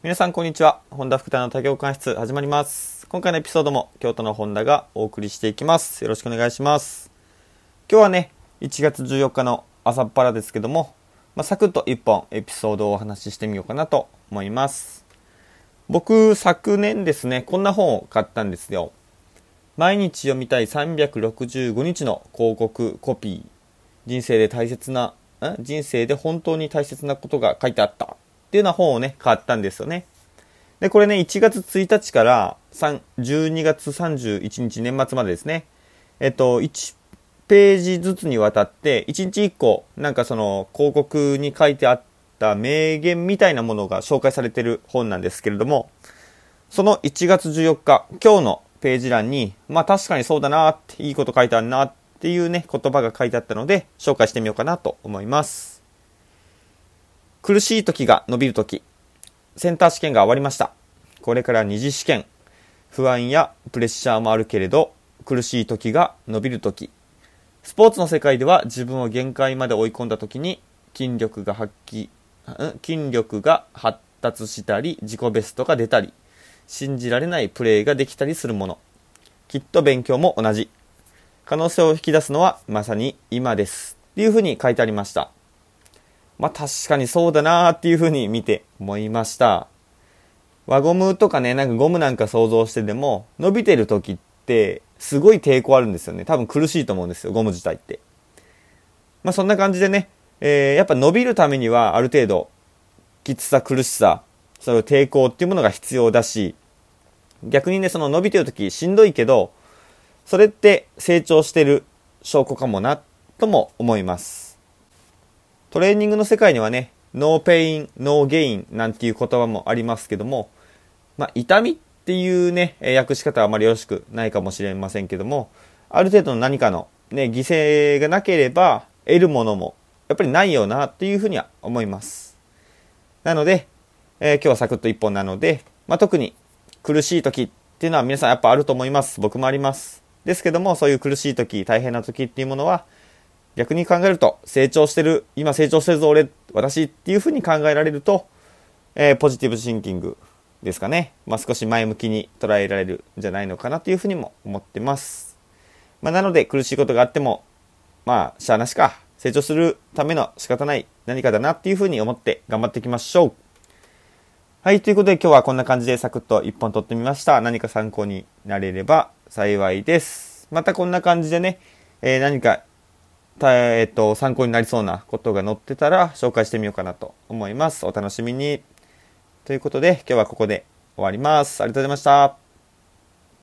皆さんこんにちは。本田福田の多行館室始まります。今回のエピソードも京都の本田がお送りしていきます。よろしくお願いします。今日はね、1月14日の朝っぱらですけども、まあ、サクッと1本エピソードをお話ししてみようかなと思います。僕、昨年ですね、こんな本を買ったんですよ。毎日読みたい365日の広告コピー。人生で大切な、ん人生で本当に大切なことが書いてあった。っていうような本をね、買ったんですよね。で、これね、1月1日から3 12月31日年末までですね。えっと、1ページずつにわたって、1日1個、なんかその広告に書いてあった名言みたいなものが紹介されてる本なんですけれども、その1月14日、今日のページ欄に、まあ確かにそうだなって、いいこと書いてあるなっていうね、言葉が書いてあったので、紹介してみようかなと思います。苦しい時が伸びる時、センター試験が終わりました。これから二次試験、不安やプレッシャーもあるけれど、苦しい時が伸びる時。スポーツの世界では自分を限界まで追い込んだ時に筋力が発揮、筋力が発達したり、自己ベストが出たり、信じられないプレーができたりするもの。きっと勉強も同じ。可能性を引き出すのはまさに今です。っていうふうに書いてありました。まあ確かにそうだなーっていうふうに見て思いました。輪ゴムとかね、なんかゴムなんか想像してでも、伸びてる時ってすごい抵抗あるんですよね。多分苦しいと思うんですよ、ゴム自体って。まあそんな感じでね、えーやっぱ伸びるためにはある程度、きつさ苦しさ、そういう抵抗っていうものが必要だし、逆にね、その伸びてる時しんどいけど、それって成長してる証拠かもな、とも思います。トレーニングの世界にはね、 no pain, no gain なんていう言葉もありますけども、まあ、痛みっていうね、訳し方はあまりよろしくないかもしれませんけども、ある程度の何かのね、犠牲がなければ得るものもやっぱりないよなっていうふうには思います。なので、えー今日はサクッと一本なので、まあ、特に苦しい時っていうのは皆さんやっぱあると思います。僕もあります。ですけども、そういう苦しい時、大変な時っていうものは、逆に考えると、成長してる、今成長してるぞ、俺、私っていうふうに考えられると、えーポジティブシンキングですかね。まあ、少し前向きに捉えられるんじゃないのかなというふうにも思ってます。まあ、なので、苦しいことがあっても、まあ、しゃあなしか、成長するための仕方ない何かだなっていうふうに思って頑張っていきましょう。はい、ということで今日はこんな感じでサクッと一本撮ってみました。何か参考になれれば幸いです。またこんな感じでね、えー何か、えっと、参考になりそうなことが載ってたら紹介してみようかなと思います。お楽しみに。ということで今日はここで終わります。ありがとうございました。